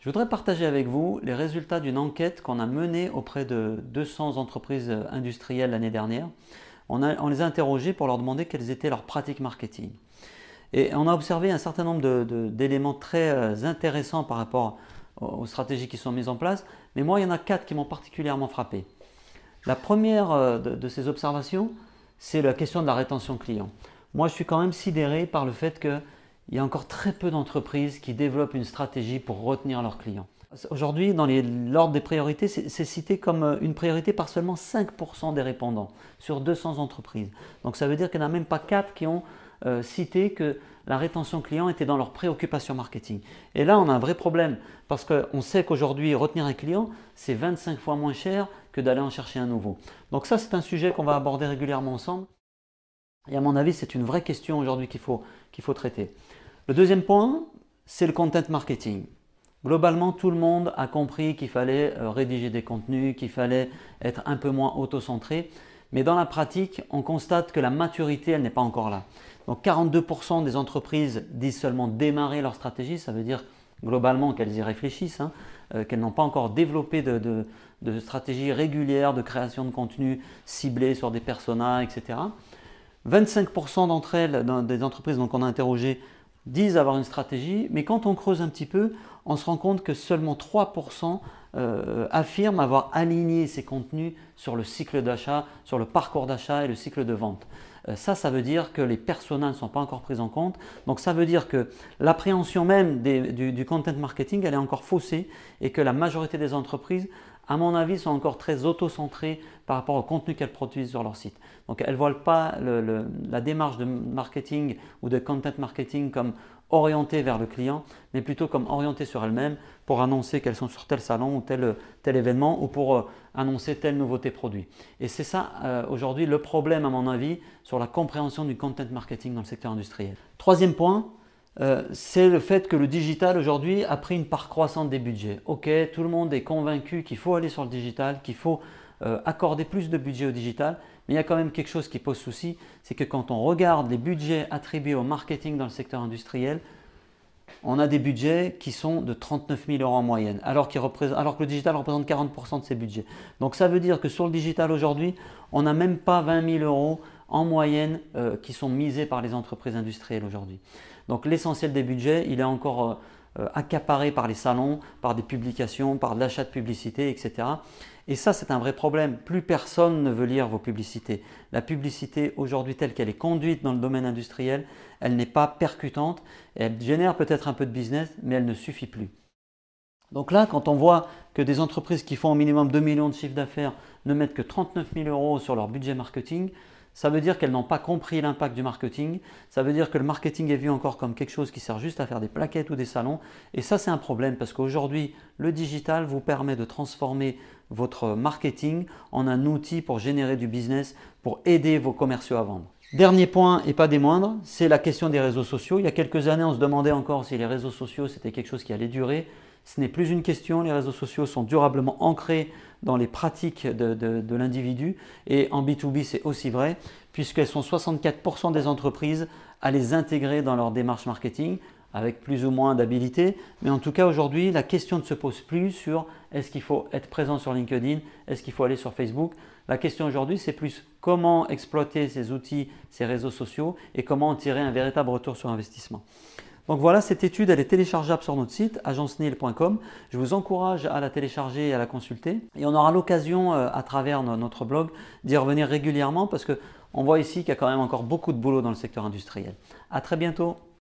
Je voudrais partager avec vous les résultats d'une enquête qu'on a menée auprès de 200 entreprises industrielles l'année dernière. On, les a interrogées pour leur demander quelles étaient leurs pratiques marketing. Et on a observé un certain nombre d'éléments très euh, intéressants par rapport aux stratégies qui sont mises en place, mais moi, il y en a quatre qui m'ont particulièrement frappé. La première euh, de, ces observations, c'est la question de la rétention client. Moi, je suis quand même sidéré par le fait qu'il y a encore très peu d'entreprises qui développent une stratégie pour retenir leurs clients. Aujourd'hui, dans l'ordre des priorités, c'est cité comme euh, une priorité par seulement 5% des répondants sur 200 entreprises. Donc ça veut dire qu'il n'y en a même pas 4 qui ont euh, cité que la rétention client était dans leurs préoccupations marketing. Et là, on a un vrai problème parce qu'on sait qu'aujourd'hui, retenir un client, c'est 25 fois moins cher que d'aller en chercher un nouveau. Donc ça, c'est un sujet qu'on va aborder régulièrement ensemble. Et à mon avis, c'est une vraie question aujourd'hui qu'il faut, qu'il faut traiter. Le deuxième point, c'est le content marketing. Globalement, tout le monde a compris qu'il fallait euh, rédiger des contenus, qu'il fallait être un peu moins auto-centré. Mais dans la pratique, on constate que la maturité, elle n'est pas encore là. Donc 42% des entreprises disent seulement démarrer leur stratégie, ça veut dire globalement qu'elles y réfléchissent, hein, euh, qu'elles n'ont pas encore développé de, stratégie régulière de création de contenu ciblé sur des personas, etc. 25% d'entre elles, des entreprises qu'on a interrogées, disent avoir une stratégie, mais quand on creuse un petit peu, on se rend compte que seulement 3% euh, affirment avoir aligné ces contenus sur le cycle d'achat, sur le parcours d'achat et le cycle de vente. Euh, ça, ça veut dire que les personas ne sont pas encore pris en compte. Donc ça veut dire que l'appréhension même du, du, content marketing, elle est encore faussée et que la majorité des entreprises, à mon avis, sont encore très auto-centrées par rapport au contenu qu'elles produisent sur leur site. Donc elles ne voient pas la démarche de marketing ou de content marketing comme orientée vers le client, mais plutôt comme orientée sur elles-mêmes pour annoncer qu'elles sont sur tel salon ou tel, tel événement ou pour euh, annoncer telle nouveauté produit. Et c'est ça euh, aujourd'hui le problème à mon avis sur la compréhension du content marketing dans le secteur industriel. Troisième point, euh, c'est le fait que le digital aujourd'hui a pris une part croissante des budgets. Ok, tout le monde est convaincu qu'il faut aller sur le digital, qu'il faut accorder plus de budget au digital, mais il y a quand même quelque chose qui pose souci, c'est que quand on regarde les budgets attribués au marketing dans le secteur industriel, on a des budgets qui sont de 39 000 euros en moyenne, alors, que le digital représente 40% de ces budgets. Donc ça veut dire que sur le digital aujourd'hui, on n'a même pas 20 000 euros en moyenne euh, qui sont misés par les entreprises industrielles aujourd'hui. Donc l'essentiel des budgets, il est encore euh, euh, accaparé par les salons, par des publications, par l'achat de publicité, etc. Et ça, c'est un vrai problème. Plus personne ne veut lire vos publicités. La publicité, aujourd'hui, telle qu'elle est conduite dans le domaine industriel, elle n'est pas percutante. Elle génère peut-être un peu de business, mais elle ne suffit plus. Donc là, quand on voit que des entreprises qui font au minimum 2 millions de chiffres d'affaires ne mettent que 39 000 euros sur leur budget marketing, ça veut dire qu'elles n'ont pas compris l'impact du marketing. Ça veut dire que le marketing est vu encore comme quelque chose qui sert juste à faire des plaquettes ou des salons. Et ça, c'est un problème parce qu'aujourd'hui, le digital vous permet de transformer votre marketing en un outil pour générer du business, pour aider vos commerciaux à vendre. Dernier point, et pas des moindres, c'est la question des réseaux sociaux. Il y a quelques années, on se demandait encore si les réseaux sociaux, c'était quelque chose qui allait durer. Ce n'est plus une question, les réseaux sociaux sont durablement ancrés dans les pratiques de, l'individu et en B2B c'est aussi vrai puisqu'elles sont 64% des entreprises à les intégrer dans leur démarche marketing avec plus ou moins d'habilité. Mais en tout cas, aujourd'hui, la question ne se pose plus sur est-ce qu'il faut être présent sur LinkedIn, est-ce qu'il faut aller sur Facebook. La question aujourd'hui, c'est plus comment exploiter ces outils, ces réseaux sociaux et comment en tirer un véritable retour sur investissement. Donc voilà, cette étude, elle est téléchargeable sur notre site, agencenil.com. Je vous encourage à la télécharger et à la consulter. Et on aura l'occasion, euh, à travers notre blog, d'y revenir régulièrement parce qu'on voit ici qu'il y a quand même encore beaucoup de boulot dans le secteur industriel. À très bientôt